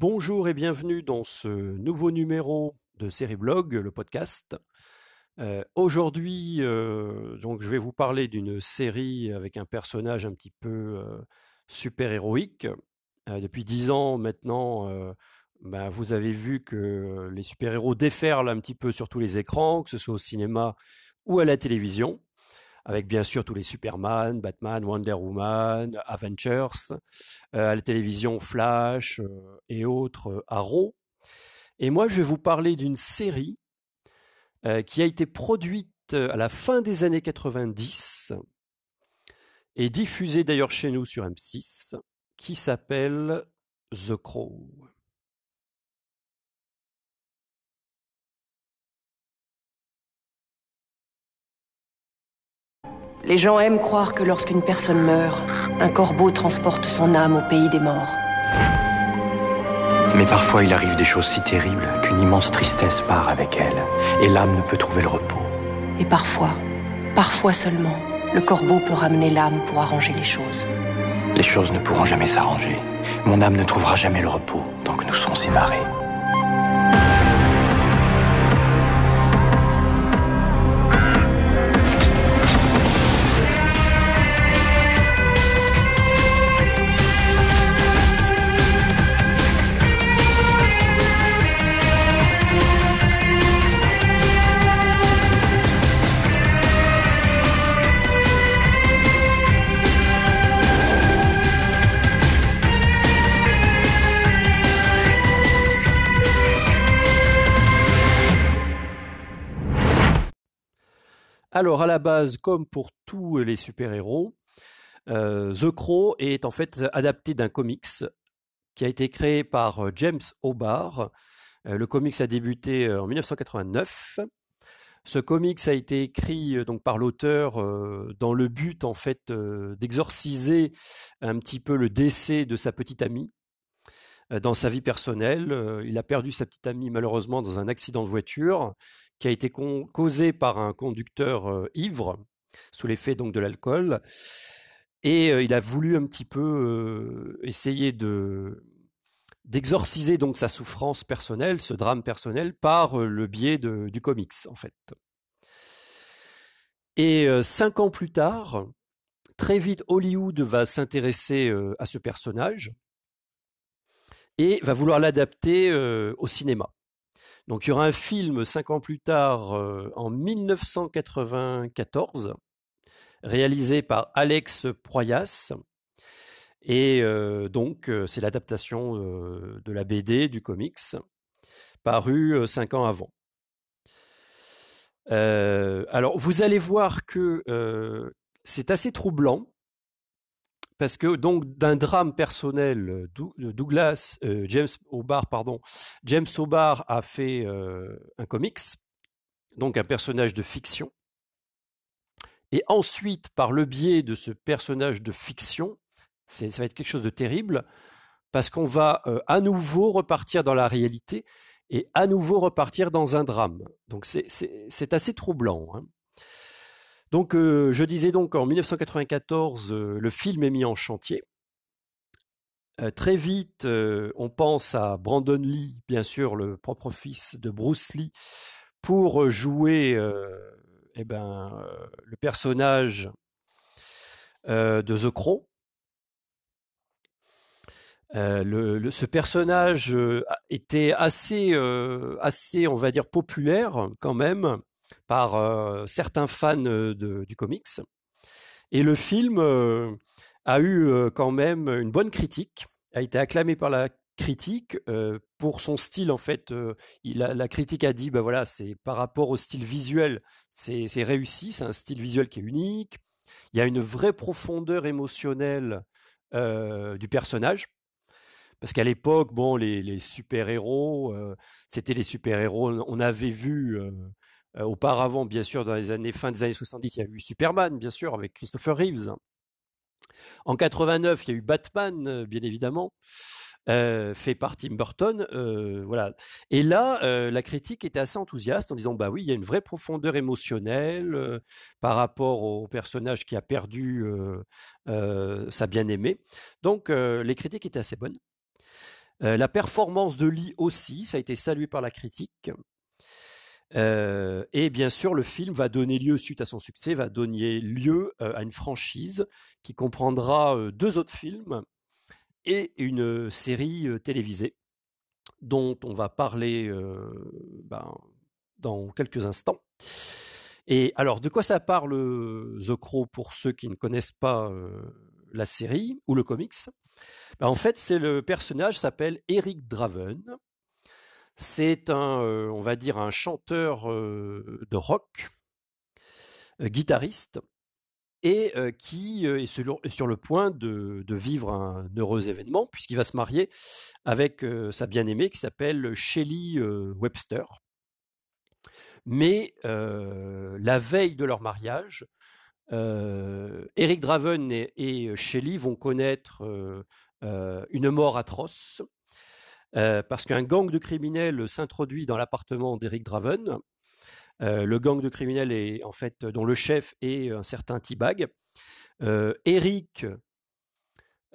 Bonjour et bienvenue dans ce nouveau numéro de Série Blog, le podcast. Euh, aujourd'hui, euh, je vais vous parler d'une série avec un personnage un petit peu euh, super héroïque. depuis dix ans maintenant, ben, vous avez vu que les super-héros déferlent un petit peu sur tous les écrans, que ce soit au cinéma ou à la télévision avec bien sûr tous les Superman, Batman, Wonder Woman, Avengers, euh, à la télévision Flash euh, et autres euh, Arrow. Et moi, je vais vous parler d'une série qui a été produite à la fin des années 90 et diffusée d'ailleurs chez nous sur M6, qui s'appelle The Crow. Les gens aiment croire que lorsqu'une personne meurt, un corbeau transporte son âme au pays des morts. Mais parfois il arrive des choses si terribles qu'une immense tristesse part avec elle, et l'âme ne peut trouver le repos. Et parfois, parfois seulement, le corbeau peut ramener l'âme pour arranger les choses. Les choses ne pourront jamais s'arranger. Mon âme ne trouvera jamais le repos tant que nous serons séparés. Alors, à la base, comme pour tous les super-héros, euh, The Crow est en fait adapté d'un comics qui a été créé par euh, James O'Barr. Euh, le comics a débuté en 1989. Ce comics a été écrit donc par l'auteur dans le but en fait d'exorciser un petit peu le décès de sa petite amie dans sa vie personnelle. il a perdu sa petite amie malheureusement dans un accident de voiture qui a été causé par un conducteur ivre, sous l'effet donc de l'alcool. Et il a voulu un petit peu essayer de d'exorciser donc sa souffrance personnelle, ce drame personnel, par le biais du comics en fait. Et cinq ans plus tard, très vite, Hollywood va s'intéresser à ce personnage et va vouloir l'adapter au cinéma. Donc il y aura un film cinq ans plus tard, euh, en 1994, réalisé par Alex Proyas. Et euh, donc euh, c'est l'adaptation de la BD, du comics, paru cinq ans avant. alors vous allez voir que c'est assez troublant parce que donc d'un drame personnel, euh, euh, Douglas, euh, James O'Barr, pardon, James O'Barr a fait un comics, donc un personnage de fiction. Et ensuite, par le biais de ce personnage de fiction, ça va être quelque chose de terrible, parce qu'on va à nouveau repartir dans la réalité et à nouveau repartir dans un drame. Donc c'est assez troublant. Hein. Donc, euh, je disais donc en 1994, euh, le film est mis en chantier. Euh, très vite, on pense à Brandon Lee, bien sûr, le propre fils de Bruce Lee, pour jouer eh ben, le personnage de The Crow. ce personnage était assez, assez, on va dire, populaire quand même par certains fans du comics. Et le film a eu quand même une bonne critique, a été acclamé par la critique pour son style en fait. la critique a dit bah voilà c'est par rapport au style visuel c'est réussi, c'est un style visuel qui est unique. Il y a une vraie profondeur émotionnelle du personnage. Parce qu'à l'époque, bon, les, super-héros, c'était les super-héros. On avait vu euh, auparavant, bien sûr, dans les années fin des années 70, il y a eu Superman, bien sûr, avec Christopher Reeves. En 89, il y a eu Batman, euh, bien évidemment. Euh, fait par Tim Burton, voilà. Et là, la critique était assez enthousiaste en disant bah oui, il y a une vraie profondeur émotionnelle par rapport au personnage qui a perdu sa bien-aimée. Donc les critiques étaient assez bonnes. la performance de Lee aussi, ça a été salué par la critique. Et bien sûr, le film va donner lieu, suite à son succès, va donner lieu à une franchise qui comprendra deux autres films et une série télévisée dont on va parler ben, dans quelques instants. Et alors, de quoi ça parle The Crow pour ceux qui ne connaissent pas la série ou le comics? Ben, En fait, c'est le personnage s'appelle Eric Draven. C'est un, on va dire, un chanteur de rock, guitariste, et qui est sur, le point de, vivre un heureux événement, puisqu'il va se marier avec sa bien-aimée qui s'appelle Shelly Webster. Mais la veille de leur mariage, Eric Draven et, et, Shelley vont connaître une mort atroce parce qu'un gang de criminels s'introduit dans l'appartement d'Eric Draven. le gang de criminels est en fait dont le chef est un certain T-Bag. Eric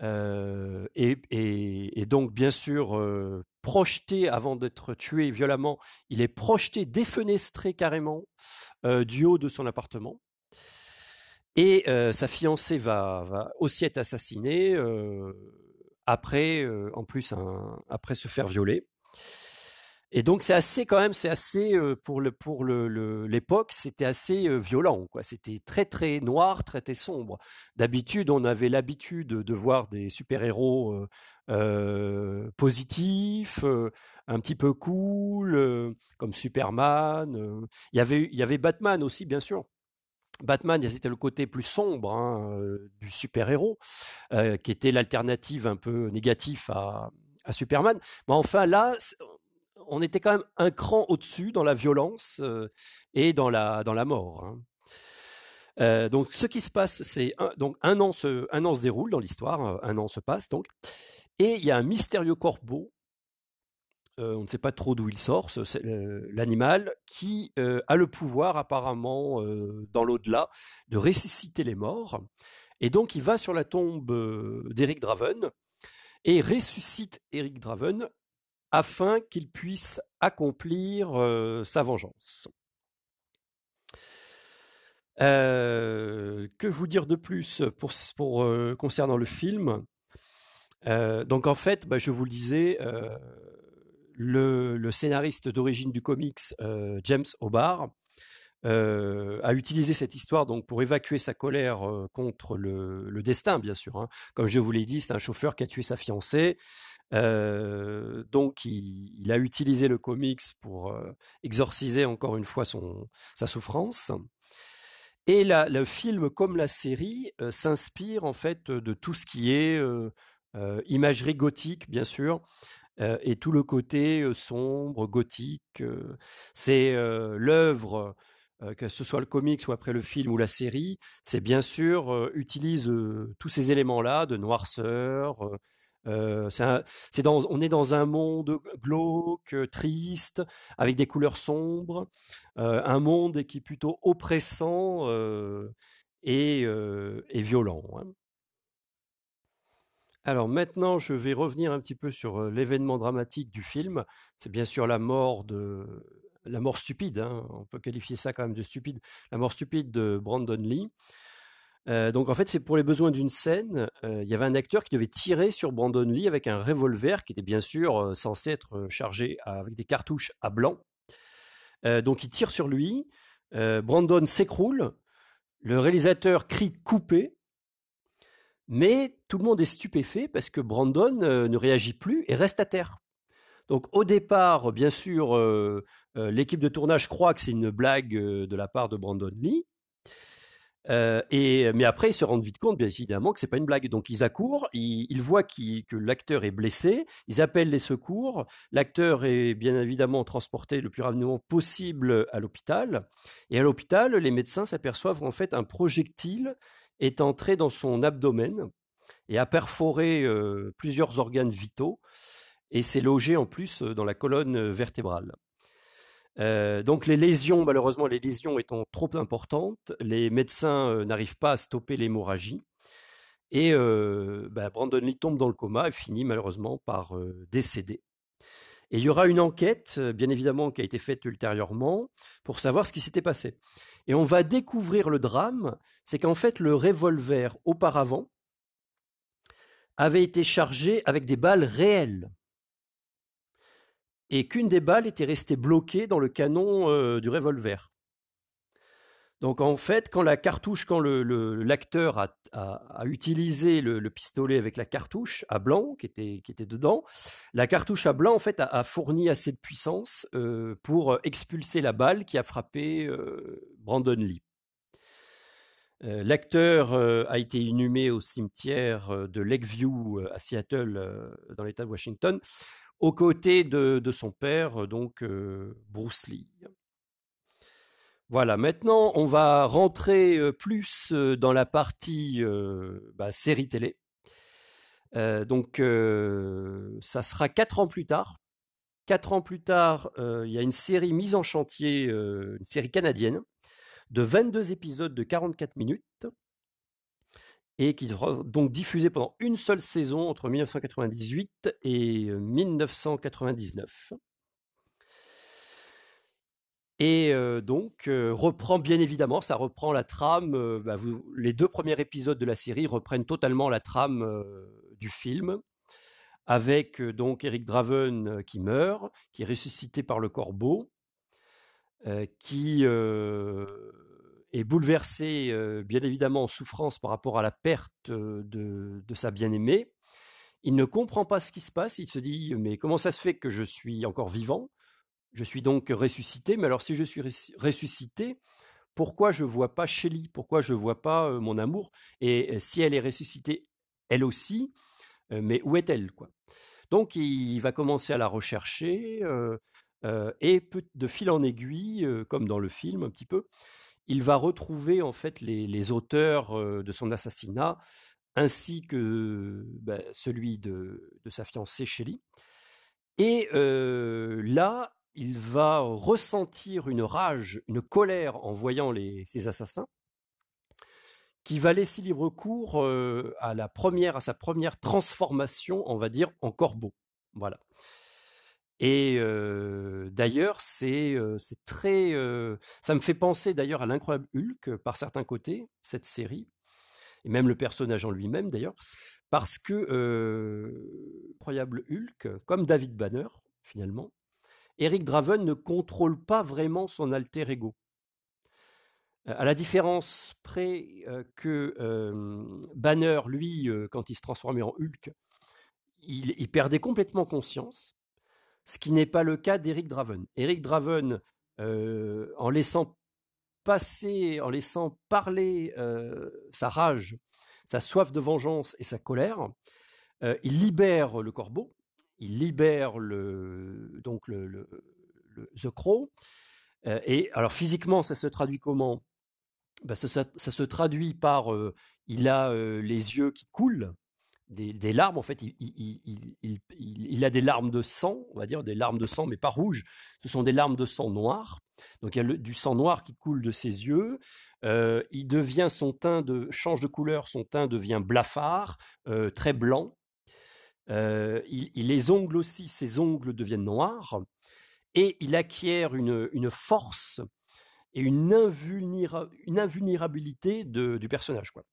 est, donc bien sûr projeté avant d'être tué violemment. Il est projeté, défenestré carrément du haut de son appartement. Et sa fiancée va, aussi être assassinée après, en plus, après se faire violer. Et donc c'est assez quand même, c'est assez pour le pour le l'époque, c'était assez violent quoi. C'était très très noir, très très sombre. D'habitude, on avait l'habitude de voir des super héros positifs, un petit peu cool, comme Superman. Il y avait il y avait Batman aussi bien sûr. Batman, c'était le côté plus sombre hein, du super-héros, qui était l'alternative un peu négative à, Superman. Mais enfin, là, on était quand même un cran au-dessus dans la violence et dans la, mort. Hein. donc, ce qui se passe, c'est donc un an se, un an se déroule dans l'histoire, un an se passe donc, et il y a un mystérieux corbeau. On ne sait pas trop d'où il sort, l'animal, qui a le pouvoir apparemment dans l'au-delà de ressusciter les morts. Et donc il va sur la tombe d'Eric Draven et ressuscite Eric Draven afin qu'il puisse accomplir sa vengeance. que vous dire de plus concernant le film? Donc en fait, bah, je vous le disais, le, scénariste d'origine du comics, James Hobart, a utilisé cette histoire donc pour évacuer sa colère contre le, destin, bien sûr. Hein. Comme je vous l'ai dit, c'est un chauffeur qui a tué sa fiancée donc, il, a utilisé le comics pour exorciser encore une fois son, sa souffrance. Et le film, comme la série, s'inspire en fait de tout ce qui est imagerie gothique, bien sûr, et tout le côté sombre, gothique. c'est l'œuvre que ce soit le comics ou après le film ou la série, c'est bien sûr utilise tous ces éléments-là de noirceur, on est dans un monde glauque, triste, avec des couleurs sombres, un monde qui est plutôt oppressant et, violent. Hein. Alors maintenant, je vais revenir un petit peu sur l'événement dramatique du film. C'est bien sûr la mort de la mort stupide, hein, on peut qualifier ça quand même de stupide, la mort stupide de Brandon Lee donc en fait, c'est pour les besoins d'une scène. il y avait un acteur qui devait tirer sur Brandon Lee avec un revolver qui était bien sûr censé être chargé avec des cartouches à blanc. donc il tire sur lui. Brandon s'écroule. Le réalisateur crie coupé. Mais tout le monde est stupéfait parce que Brandon ne réagit plus et reste à terre. Donc au départ, bien sûr, l'équipe de tournage croit que c'est une blague de la part de Brandon Lee. Euh, et, mais après, ils se rendent vite compte, bien évidemment, que c'est pas une blague. Donc, ils accourent, ils, voient que l'acteur est blessé, ils appellent les secours. L'acteur est bien évidemment transporté le plus rapidement possible à l'hôpital. Et à l'hôpital, les médecins s'aperçoivent qu'en fait, un projectile est entré dans son abdomen et a perforé plusieurs organes vitaux. Et s'est logé en plus dans la colonne vertébrale. Donc les lésions, malheureusement, les lésions étant trop importantes, les médecins n'arrivent pas à stopper l'hémorragie. Et bah, Brandon Lee tombe dans le coma et finit malheureusement par décéder. Et il y aura une enquête, bien évidemment, qui a été faite ultérieurement pour savoir ce qui s'était passé. Et on va découvrir le drame, c'est qu'en fait le revolver auparavant avait été chargé avec des balles réelles. Et qu'une des balles était restée bloquée dans le canon du revolver. Donc en fait, quand la cartouche, quand l'acteur a, utilisé le, pistolet avec la cartouche à blanc qui était, qui était dedans, la cartouche à blanc en fait a, fourni assez de puissance euh, pour expulser la balle qui a frappé euh, Brandon Lee. Euh, l'acteur a été inhumé au cimetière de Lakeview à Seattle, dans l'État de Washington, aux côtés de, de son père, donc Bruce Lee. Voilà, maintenant on va rentrer plus dans la partie bah, série télé. donc ça sera quatre ans plus tard. Quatre ans plus tard, il y a une série mise en chantier, une série canadienne, de 22 épisodes de 44 minutes, et qui sera donc diffusée pendant une seule saison entre 1998 et 1999. Et donc, reprend bien évidemment, ça reprend la trame. Bah, les deux premiers épisodes de la série reprennent totalement la trame du film, avec donc Eric Draven qui meurt, qui est ressuscité par le corbeau, qui est bouleversé, bien évidemment, en souffrance par rapport à la perte de, de sa bien-aimée. Il ne comprend pas ce qui se passe, il se dit mais comment ça se fait que je suis encore vivant? Je suis donc ressuscité, mais alors si je suis ressuscité, pourquoi je ne vois pas Shelly? Pourquoi je ne vois pas mon amour? Et si elle est ressuscitée, elle aussi, mais où est-elle Donc il va commencer à la rechercher, et de fil en aiguille, comme dans le film un petit peu, il va retrouver en fait les, auteurs de son assassinat, ainsi que bah, celui de, sa fiancée Shelly. Et là, il va ressentir une rage, une colère en voyant les, ces assassins, qui va laisser libre cours à la première, à sa première transformation, on va dire, en corbeau. Voilà. Et d'ailleurs, c'est très, ça me fait penser d'ailleurs à l'incroyable Hulk par certains côtés, cette série, et même le personnage en lui-même d'ailleurs, parce que incroyable Hulk, comme David Banner finalement, Eric Draven ne contrôle pas vraiment son alter ego. À la différence près que Banner, lui, quand il se transformait en Hulk, il, perdait complètement conscience, ce qui n'est pas le cas d'Eric Draven. Eric Draven, en laissant passer, en laissant parler sa rage, sa soif de vengeance et sa colère, il libère le corbeau, il libère le, donc le, The Crow. Euh, et alors physiquement, ça se traduit comment? Ben, ça, se traduit par euh, il a euh, les yeux qui coulent, des, larmes en fait. Il, a des larmes de sang, on va dire des larmes de sang, mais pas rouges. Ce sont des larmes de sang noir. Donc il y a du sang noir qui coule de ses yeux. il devient son teint de change de couleur, son teint devient blafard, très blanc. Euh, il, les ongles aussi, ses ongles deviennent noirs, et il acquiert une, force et une, invulnérabilité du personnage. Quoi.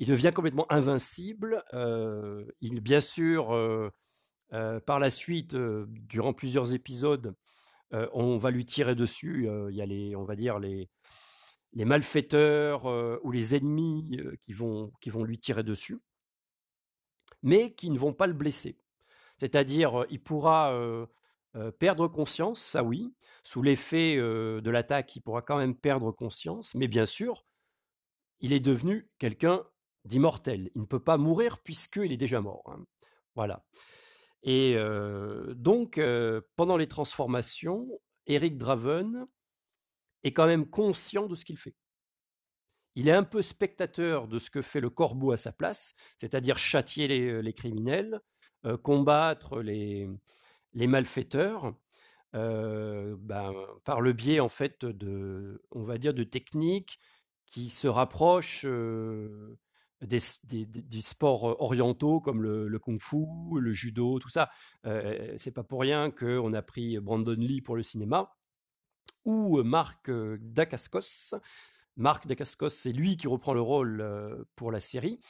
Il devient complètement invincible. Euh, il, bien sûr, euh, par la suite, durant plusieurs épisodes, on va lui tirer dessus. Il y a les, on va dire les, les malfaiteurs ou les ennemis qui vont, qui vont lui tirer dessus mais qui ne vont pas le blesser. C'est-à-dire, il pourra perdre conscience, ça oui, sous l'effet de l'attaque, il pourra quand même perdre conscience, mais bien sûr, il est devenu quelqu'un d'immortel. Il ne peut pas mourir puisqu'il est déjà mort. Hein. Voilà. Et donc, pendant les transformations, Eric Draven est quand même conscient de ce qu'il fait il est un peu spectateur de ce que fait le corbeau à sa place, c'est-à-dire châtier les, criminels, euh, combattre les, malfaiteurs, euh, ben, par le biais en fait de, techniques qui se rapprochent euh, des, sports orientaux comme le, kung-fu, le judo, tout ça. c'est pas pour rien qu'on a pris Brandon Lee pour le cinéma ou Marc Dacascos. Marc Dacascos, c'est lui qui reprend le rôle pour la série.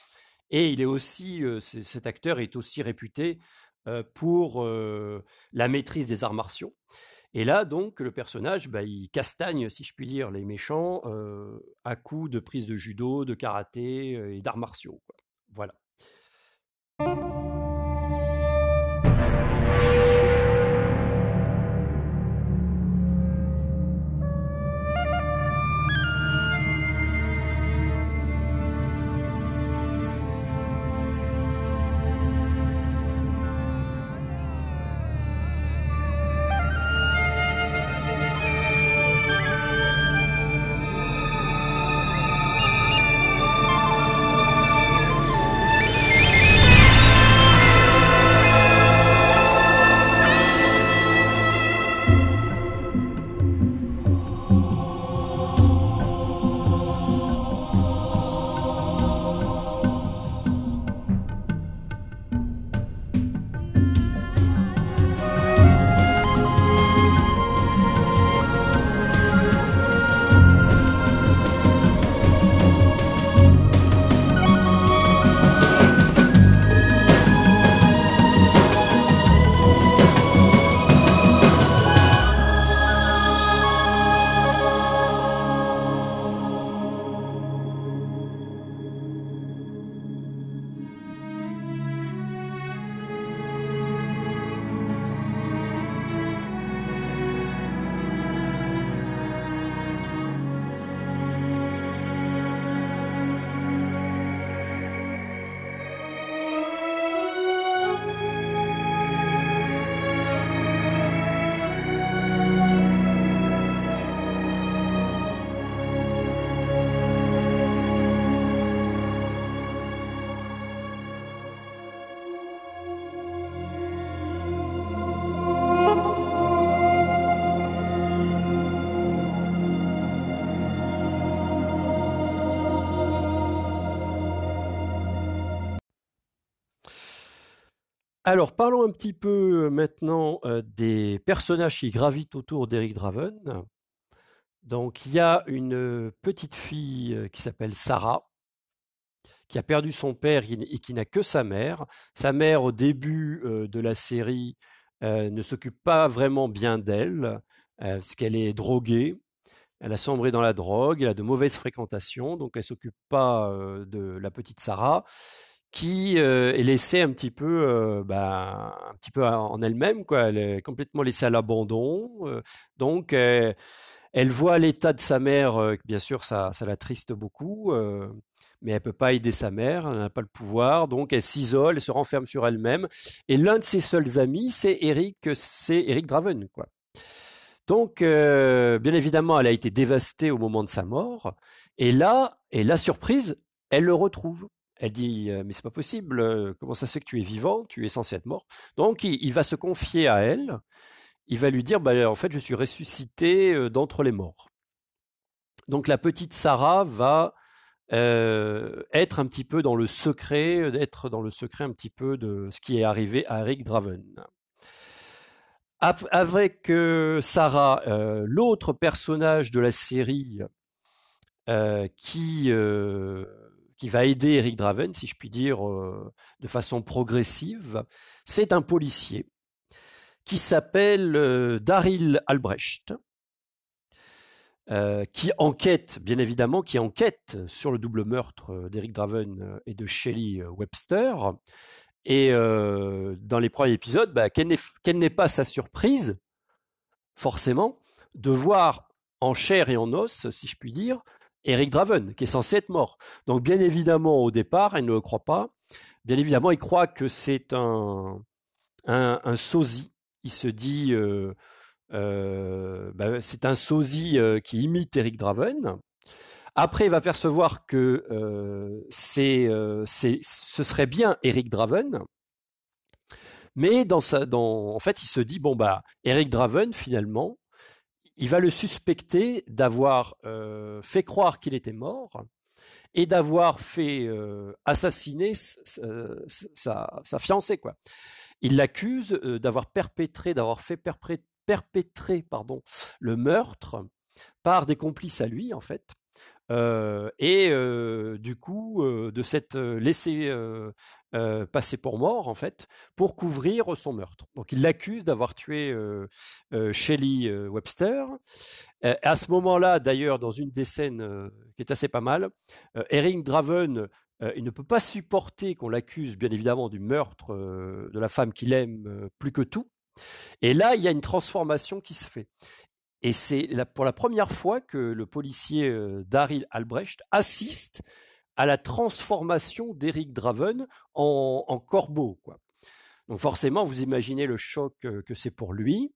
Et il est aussi, cet acteur est aussi réputé pour la maîtrise des arts martiaux. Et là, donc, le personnage, bah, il castagne, si je puis dire, les méchants à coups de prise de judo, de karaté et d'arts martiaux. Voilà. Alors, parlons un petit peu euh, maintenant euh, des personnages qui gravitent autour d'Eric Draven. Donc, il y a une euh, petite fille qui s'appelle Sarah, qui a perdu son père et qui n'a que sa mère. Sa mère, au début de la série, ne s'occupe pas vraiment bien d'elle, parce qu'elle est droguée. Elle a sombré dans la drogue, elle a de mauvaises fréquentations, donc elle s'occupe pas de la petite Sarah qui est laissée un petit peu, bah, un petit peu en elle-même, quoi. Elle est complètement laissée à l'abandon. donc, elle voit l'état de sa mère, bien sûr, ça, ça l'attriste beaucoup, mais elle peut pas aider sa mère, elle n'a pas le pouvoir, donc elle s'isole, elle se renferme sur elle-même. Et l'un de ses seuls amis, c'est Eric, c'est Eric Draven, quoi. Donc, bien évidemment, elle a été dévastée au moment de sa mort. Et là, et la surprise, elle le retrouve. Elle dit mais c'est pas possible. Comment ça se fait que tu es vivant? Tu es censé être mort. Donc il, va se confier à elle. Il va lui dire bah, en fait je suis ressuscité d'entre les morts. Donc la petite Sarah va être un petit peu dans le secret, d'être dans le secret un petit peu de ce qui est arrivé à Eric Draven. Avec Sarah, l'autre personnage de la série qui qui va aider Eric Draven, si je puis dire, euh, de façon progressive, c'est un policier qui s'appelle euh, Daryl Albrecht, euh, qui enquête, bien évidemment, qui enquête sur le double meurtre d'Eric Draven et de Shelley Webster. Et dans les premiers épisodes, bah, quelle n'est pas sa surprise, forcément, de voir en chair et en os, si je puis dire, Eric Draven, qui est censé être mort. Donc bien évidemment, au départ, il ne le croit pas. Bien évidemment, il croit que c'est un, un, sosie. Il se dit, euh, euh, bah, c'est un sosie euh, qui imite Eric Draven. Après, il va percevoir que c'est, ce serait bien Eric Draven. Mais dans sa, dans, en fait, il se dit, bon, bah, Eric Draven, finalement, il va le suspecter d'avoir fait croire qu'il était mort et d'avoir fait assassiner sa, fiancée. Quoi. Il l'accuse d'avoir perpétré, d'avoir fait perpétrer pardon, le meurtre par des complices à lui, en fait. Et du coup, de s'être laissé passer pour mort, en fait, pour couvrir son meurtre. Donc il l'accuse d'avoir tué Shelley Webster. à ce moment-là, d'ailleurs, dans une des scènes qui est assez pas mal, Eric Draven il ne peut pas supporter qu'on l'accuse, bien évidemment, du meurtre de la femme qu'il aime plus que tout. Et là, il y a une transformation qui se fait. Et c'est pour la première fois que le policier Daryl Albrecht assiste à la transformation d'Eric Draven en, corbeau. Donc forcément, vous imaginez le choc que c'est pour lui.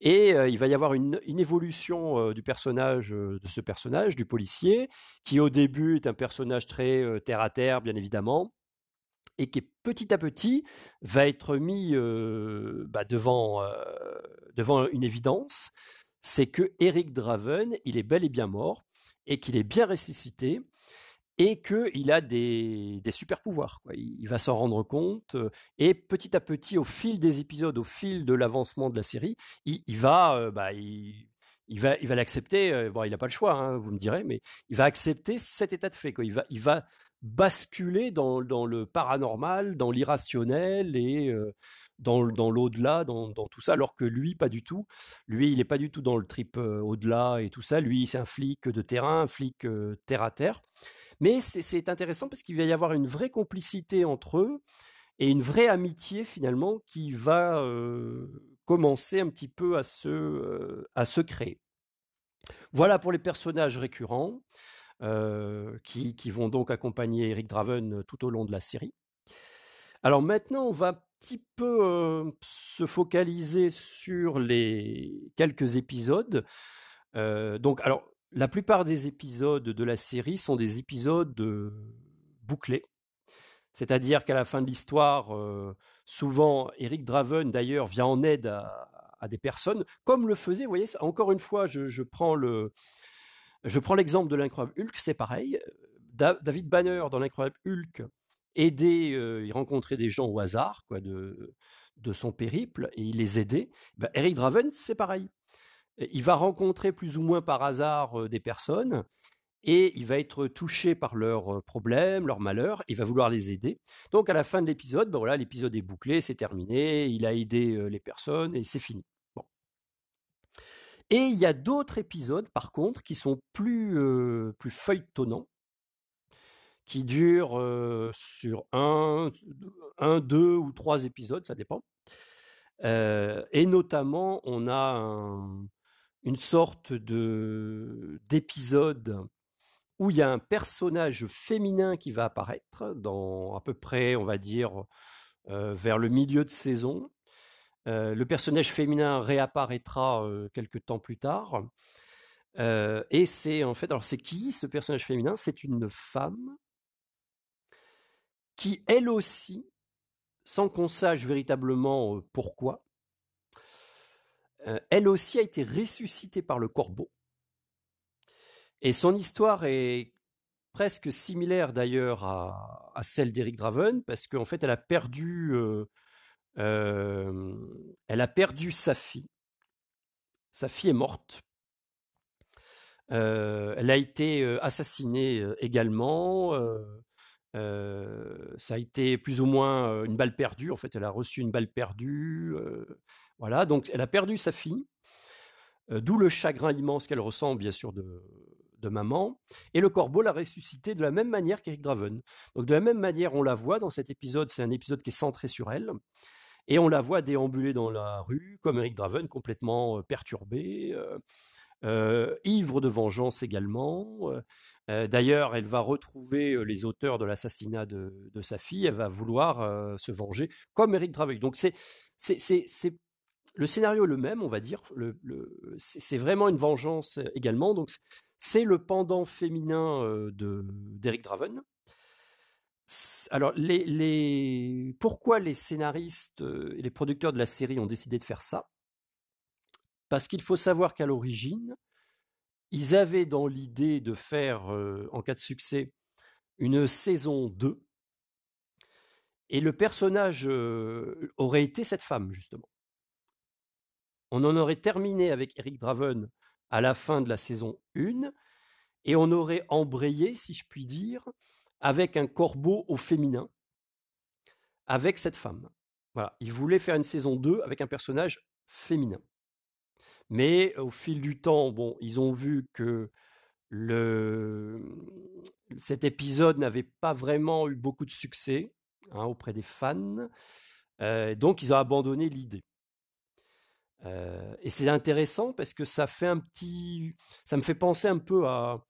Et il va y avoir une, évolution du personnage, de ce personnage, du policier, qui au début est un personnage très terre à terre, bien évidemment, et qui petit à petit va être mis bah, devant, devant une évidence, c'est que Eric Draven, il est bel et bien mort, et qu'il est bien ressuscité, et qu'il a des, super pouvoirs. Il, va s'en rendre compte et petit à petit, au fil des épisodes, au fil de l'avancement de la série, il, va, bah, il, va, il va l'accepter. bon, il n'a pas le choix, hein, vous me direz, mais il va accepter cet état de fait. Il va, il va basculer dans, le paranormal, dans l'irrationnel et dans, dans l'au-delà, dans, tout ça, alors que lui, pas du tout. Lui, il n'est pas du tout dans le trip au-delà et tout ça. Lui, c'est un flic de terrain, un flic terre à terre. Mais c'est intéressant parce qu'il va y avoir une vraie complicité entre eux et une vraie amitié finalement qui va commencer un petit peu à se, à se créer. Voilà pour les personnages récurrents qui, qui, vont donc accompagner Eric Draven tout au long de la série. Alors maintenant, on va petit peu se focaliser sur les quelques épisodes. donc, alors, la plupart des épisodes de la série sont des épisodes bouclés. C'est-à-dire qu'à la fin de l'histoire, souvent, Eric Draven, d'ailleurs, vient en aide à, des personnes, comme le faisait, vous voyez, encore une fois, je, prends le, je prends l'exemple de l'incroyable Hulk, c'est pareil. David Banner, dans l'incroyable Hulk, aidait, il rencontrait des gens au hasard, quoi, de, son périple, et il les aidait. Ben, Eric Draven, c'est pareil il va rencontrer plus ou moins par hasard des personnes et il va être touché par leurs problèmes, leurs malheurs, il va vouloir les aider. Donc à la fin de l'épisode, ben voilà, l'épisode est bouclé, c'est terminé, il a aidé les personnes et c'est fini. Et il y a d'autres épisodes, par contre, qui sont plus feuilletonnants, qui durent sur un, un, deux ou trois épisodes, ça dépend. et notamment, on a un, une sorte de d'épisode où il y a un personnage féminin qui va apparaître dans à peu près, on va dire, vers le milieu de saison. Le personnage féminin réapparaîtra quelques temps plus tard. et c'est en fait, alors c'est qui ce personnage féminin? C'est une femme qui, elle aussi, sans qu'on sache véritablement pourquoi, elle aussi a été ressuscitée par le corbeau. Et son histoire est presque similaire d'ailleurs à, celle d'Eric Draven, parce qu'en fait, elle a perdu, elle a perdu sa fille. Sa fille est morte. elle a été assassinée également. Ça a été plus ou moins une balle perdue. En fait, elle a reçu une balle perdue. Voilà, donc elle a perdu sa fille, d'où le chagrin immense qu'elle ressent, bien sûr, de, maman. Et le corbeau l'a ressuscité de la même manière qu'Eric Draven. Donc de la même manière, on la voit dans cet épisode, c'est un épisode qui est centré sur elle. Et on la voit déambuler dans la rue, comme Eric Draven, complètement perturbé, ivre de vengeance également. D'ailleurs, elle va retrouver les auteurs de l'assassinat de, sa fille, elle va vouloir se venger, comme Eric Draven. Donc c'est le scénario est le même, on va dire. c'est vraiment une vengeance également. Donc, c'est le pendant féminin de d'Eric Draven. Alors, pourquoi les scénaristes et les producteurs de la série ont décidé de faire ça? Parce qu'il faut savoir qu'à l'origine, ils avaient dans l'idée de faire, en cas de succès, une saison 2. Et le personnage aurait été cette femme, justement. On en aurait terminé avec Eric Draven à la fin de la saison 1, et on aurait embrayé, si je puis dire, avec un corbeau au féminin, avec cette femme. Voilà, il voulait faire une saison 2 avec un personnage féminin. Mais au fil du temps, bon, ils ont vu que le, cet épisode n'avait pas vraiment eu beaucoup de succès hein, auprès des fans, euh, donc ils ont abandonné l'idée. Euh, et c'est intéressant parce que ça fait un petit, ça me fait penser un peu à,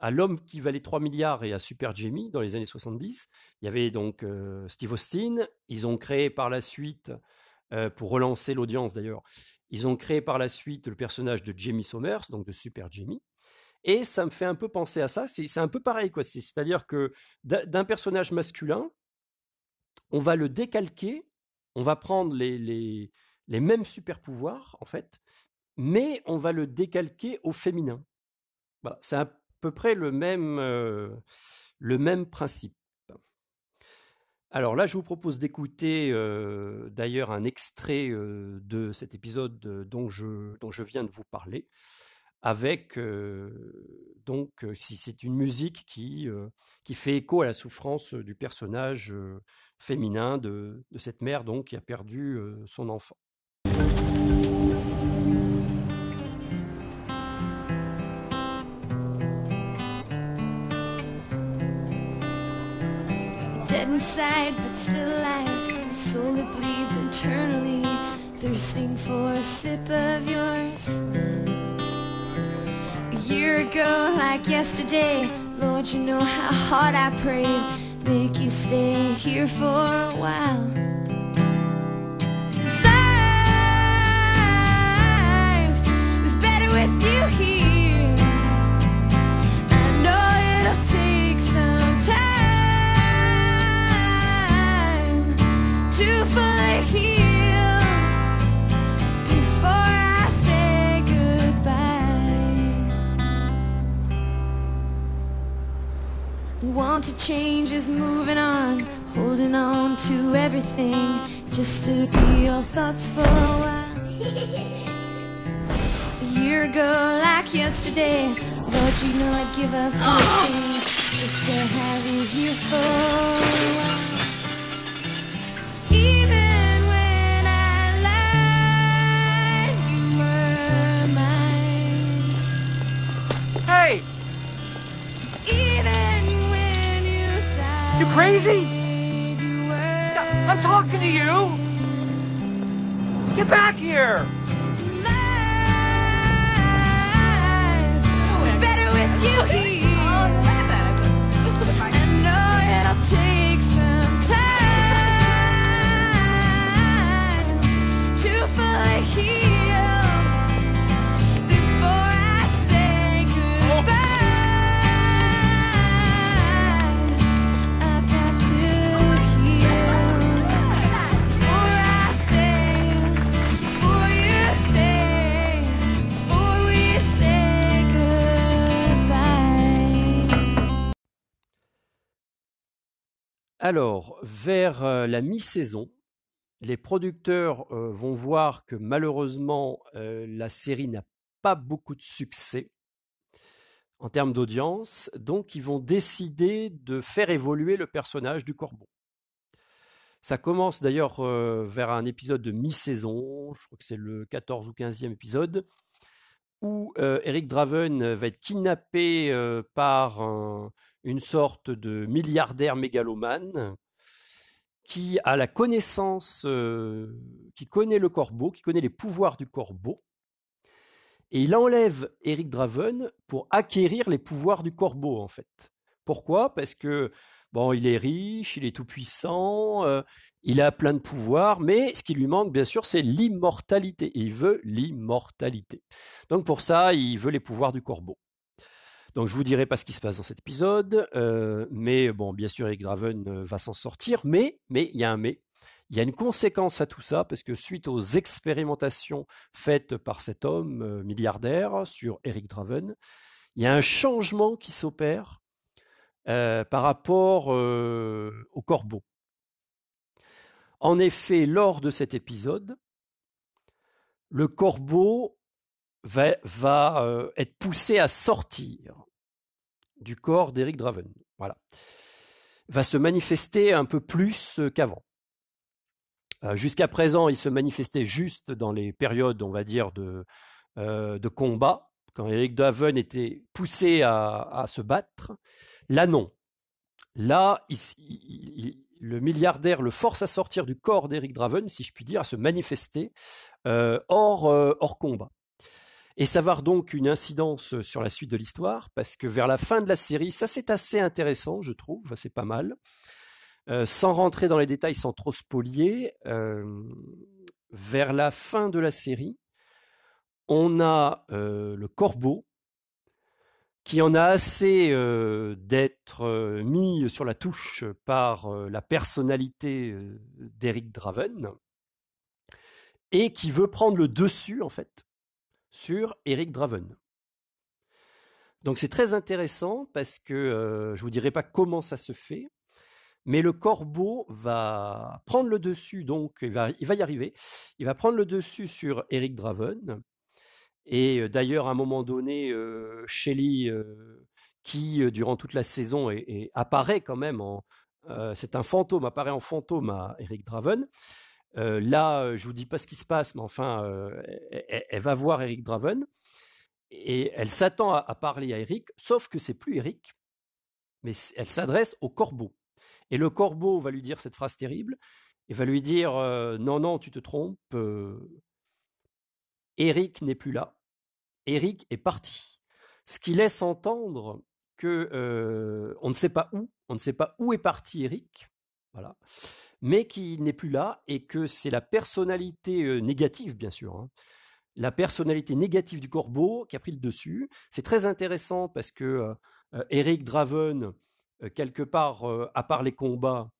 à l'homme qui valait 3 milliards et à Super Jamie dans les années 70. Il y avait donc euh, Steve Austin. Ils ont créé par la suite, pour relancer l'audience d'ailleurs, ils ont créé par la suite le personnage de Jamie Somers, donc de Super Jamie. Et ça me fait un peu penser à ça. C'est un peu pareil, quoi. C'est-à-dire que d'un personnage masculin, on va le décalquer, on va prendre les, mêmes super pouvoirs, en fait, mais on va le décalquer au féminin. C'est à peu près le même, euh, le même principe. Alors là, je vous propose d'écouter euh, d'ailleurs un extrait euh, de cet épisode dont, je, dont je viens de vous parler, avec donc si c'est une musique qui, qui fait écho à la souffrance du personnage féminin de, de, cette mère donc qui a perdu son enfant. Inside, but still alive. A soul that bleeds internally, thirsting for a sip of yours. A year ago, like yesterday, Lord, you know how hard I prayed. Make you stay here for a while. Want to change is moving on, holding on to everything just to be your thoughts for a while. a year ago, like yesterday, Lord, you know I'd give up anything just to have you here for a while. Crazy? I'm talking to you. Get back here. Was better with you here. Oh, I know it'll take Alors, vers euh, la mi-saison, les producteurs euh, vont voir que malheureusement, euh, la série n'a pas beaucoup de succès en termes d'audience, donc ils vont décider de faire évoluer le personnage du corbeau. Ça commence d'ailleurs vers un épisode de mi-saison, je crois que c'est le 14 ou 15e épisode, où Eric Draven va être kidnappé par un, une sorte de milliardaire mégalomane qui a la connaissance, euh, qui connaît le corbeau, qui connaît les pouvoirs du corbeau, et il enlève Eric Draven pour acquérir les pouvoirs du corbeau, en fait. Pourquoi? Parce que, bon, il est riche, il est tout puissant, euh, il a plein de pouvoirs, mais ce qui lui manque, bien sûr, c'est l'immortalité. Il veut l'immortalité. Donc pour ça, il veut les pouvoirs du corbeau. Donc je vous dirai pas ce qui se passe dans cet épisode, euh, mais bon, bien sûr, Eric Draven euh, va s'en sortir, mais mais il y a un mais. Il y a une conséquence à tout ça parce que suite aux expérimentations faites par cet homme euh, milliardaire sur Eric Draven, il y a un changement qui s'opère par rapport au corbeau. En effet, lors de cet épisode, le corbeau va, va être poussé à sortir du corps d'Eric Draven. Voilà. Va se manifester un peu plus qu'avant. Jusqu'à présent, il se manifestait juste dans les périodes, on va dire, de, combat, quand Eric Draven était poussé à, se battre. Là, non. Là, le milliardaire le force à sortir du corps d'Eric Draven, si je puis dire, à se manifester hors combat. Et ça va avoir donc une incidence sur la suite de l'histoire, parce que vers la fin de la série, ça c'est assez intéressant, je trouve, c'est pas mal. sans rentrer dans les détails, sans trop spolier, vers la fin de la série, on a le corbeau qui en a assez d'être mis sur la touche par la personnalité d'Eric Draven et qui veut prendre le dessus en fait sur Eric Draven. Donc c'est très intéressant parce que je vous dirai pas comment ça se fait, mais le corbeau va prendre le dessus, donc il va, y arriver. Il va prendre le dessus sur Eric Draven. Et d'ailleurs, à un moment donné, Shelley, qui durant toute la saison apparaît quand même c'est un fantôme, apparaît en fantôme à Eric Draven. Là, je vous dis pas ce qui se passe, mais enfin, elle, va voir Eric Draven et elle s'attend à, parler à Eric, sauf que c'est plus Eric, mais elle s'adresse au corbeau. Et le corbeau va lui dire cette phrase terrible et va lui dire non, non, tu te trompes. Eric n'est plus là. Eric est parti. Ce qui laisse entendre que on ne sait pas où, on ne sait pas où est parti Eric, voilà, mais qu'il n'est plus là et que c'est la personnalité négative, bien sûr, hein, la personnalité négative du corbeau qui a pris le dessus. C'est très intéressant parce que Eric Draven, quelque part, à part les combats,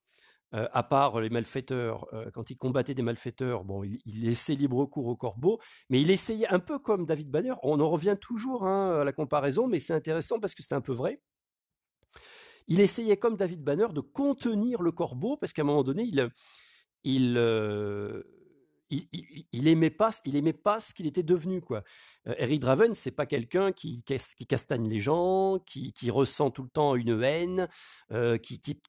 à part les malfaiteurs, quand il combattait des malfaiteurs, bon, il, laissait libre cours au corbeau, mais il essayait un peu comme David Banner. On en revient toujours hein, à la comparaison, mais c'est intéressant parce que c'est un peu vrai. Il essayait comme David Banner de contenir le corbeau parce qu'à un moment donné, il, il, il, aimait pas, il aimait pas ce qu'il était devenu quoi. Eric Draven, c'est pas quelqu'un qui, qui, castagne les gens, qui, qui, ressent tout le temps une haine, qui, qui,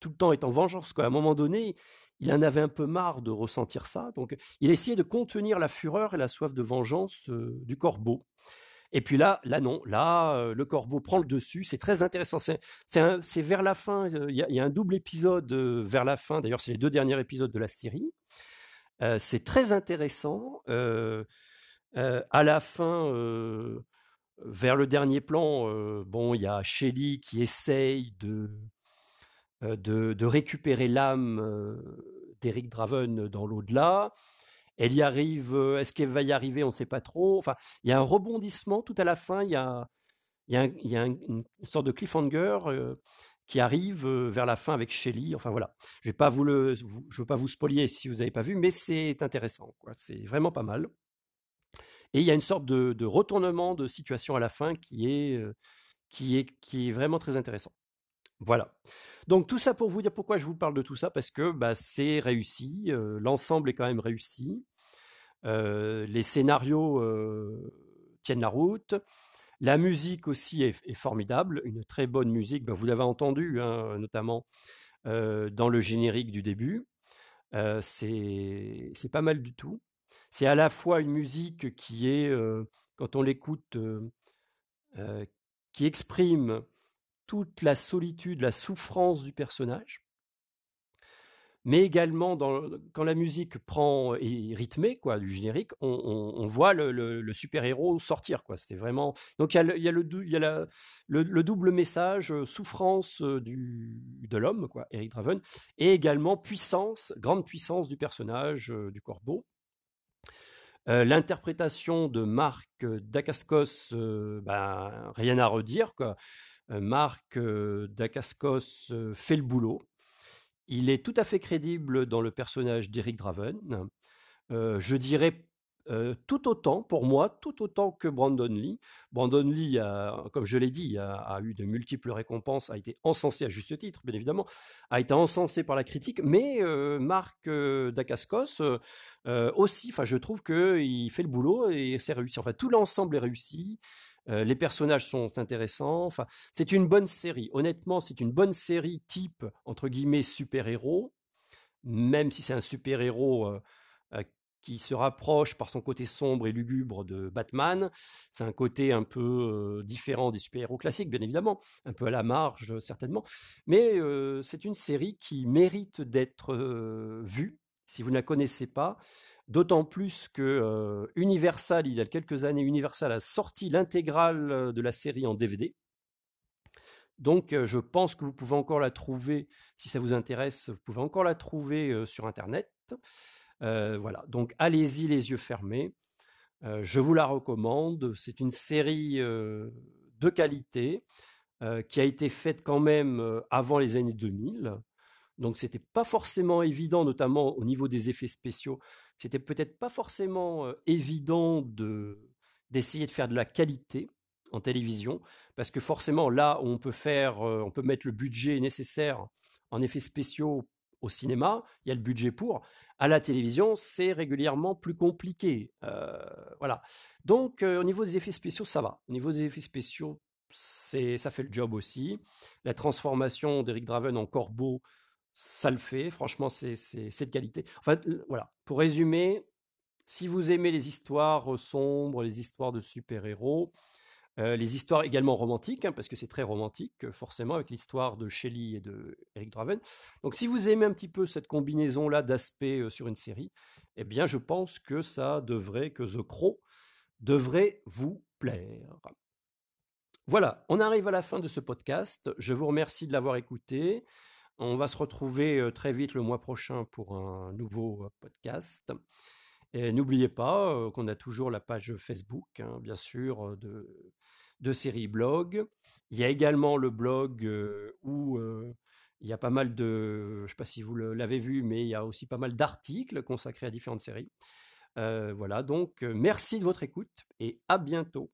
tout le temps est en vengeance. Quoi. À un moment donné, il en avait un peu marre de ressentir ça, donc il essayait de contenir la fureur et la soif de vengeance du corbeau. Et puis là, là non, là le corbeau prend le dessus. C'est très intéressant. C'est vers la fin. Il y, a un double épisode vers la fin. D'ailleurs, c'est les deux derniers épisodes de la série. c'est très intéressant. à la fin, vers le dernier plan, bon, il y a Shelly qui essaye de de, récupérer l'âme d'Eric Draven dans l'au-delà. Elle y arrive, est-ce qu'elle va y arriver? On ne sait pas trop. Enfin, il y a un rebondissement tout à la fin, il y a, une sorte de cliffhanger qui arrive vers la fin avec Shelly. Enfin voilà, je ne vais veux pas vous spoiler si vous n'avez pas vu, mais c'est intéressant. C'est vraiment pas mal. Et il y a une sorte de, retournement de situation à la fin qui est vraiment très intéressant. Voilà. Donc tout ça pour vous dire pourquoi je vous parle de tout ça, parce que bah, c'est réussi, l'ensemble est quand même réussi, les scénarios tiennent la route, la musique aussi est, formidable, une très bonne musique, bah, vous l'avez entendu, hein, notamment dans le générique du début, c'est pas mal du tout. C'est à la fois une musique qui est, quand on l'écoute, qui exprime toute la solitude, la souffrance du personnage, mais également quand la musique prend est rythmée quoi du générique, on, voit le, super-héros sortir quoi. C'est vraiment donc il y a, le, le, double message euh, souffrance euh, du, de l'homme quoi, Eric Draven, et également puissance, grande puissance du personnage euh, du Corbeau. L'interprétation de Marc Dacascos, ben, rien à redire quoi. Marc Dacascos fait le boulot. Il est tout à fait crédible dans le personnage d'Eric Draven. je dirais tout autant, pour moi, tout autant que Brandon Lee. Brandon Lee, comme je l'ai dit, a, eu de multiples récompenses, a été encensé à juste titre, bien évidemment, a été encensé par la critique, mais Marc Dacascos aussi, je trouve qu'il fait le boulot et c'est réussi. Enfin, tout l'ensemble est réussi. Les personnages sont intéressants. Enfin, c'est une bonne série. Honnêtement, c'est une bonne série type entre guillemets super-héros, même si c'est un super-héros qui se rapproche par son côté sombre et lugubre de Batman. C'est un côté un peu différent des super-héros classiques, bien évidemment, un peu à la marge certainement, mais c'est une série qui mérite d'être vue si vous ne la connaissez pas. D'autant plus que Universal, il y a quelques années, Universal a sorti l'intégrale de la série en DVD. Donc, je pense que vous pouvez encore la trouver, si ça vous intéresse, vous pouvez encore la trouver sur Internet. Euh, voilà, donc allez-y les yeux fermés. Euh, je vous la recommande. C'est une série euh, de qualité qui a été faite quand même avant les années 2000. Donc c'était pas forcément évident, notamment au niveau des effets spéciaux. C'était peut-être pas forcément évident de d'essayer de faire de la qualité en télévision, parce que forcément là on peut faire, on peut mettre le budget nécessaire en effets spéciaux au cinéma, il y a le budget pour. À la télévision, c'est régulièrement plus compliqué. Euh, voilà. Donc, euh, au niveau des effets spéciaux, ça va. Au niveau des effets spéciaux, c'est, ça fait le job aussi. La transformation d'Eric Draven en corbeau, ça le fait. Franchement, c'est, de qualité. Enfin, voilà. Pour résumer, si vous aimez les histoires sombres, les histoires de super-héros, euh, les histoires également romantiques, hein, parce que c'est très romantique, euh, forcément, avec l'histoire de Shelley et de Eric Draven. Donc, si vous aimez un petit peu cette combinaison-là d'aspects euh, sur une série, eh bien, je pense que ça devrait, que The Crow devrait vous plaire. Voilà, on arrive à la fin de ce podcast. Je vous remercie de l'avoir écouté. On va se retrouver très vite le mois prochain pour un nouveau podcast. Et n'oubliez pas qu'on a toujours la page Facebook, hein, bien sûr, de, de série blog. Il y a également le blog où il y a pas mal de, je ne sais pas si vous l'avez vu, mais il y a aussi pas mal d'articles consacrés à différentes séries. voilà, donc merci de votre écoute et à bientôt.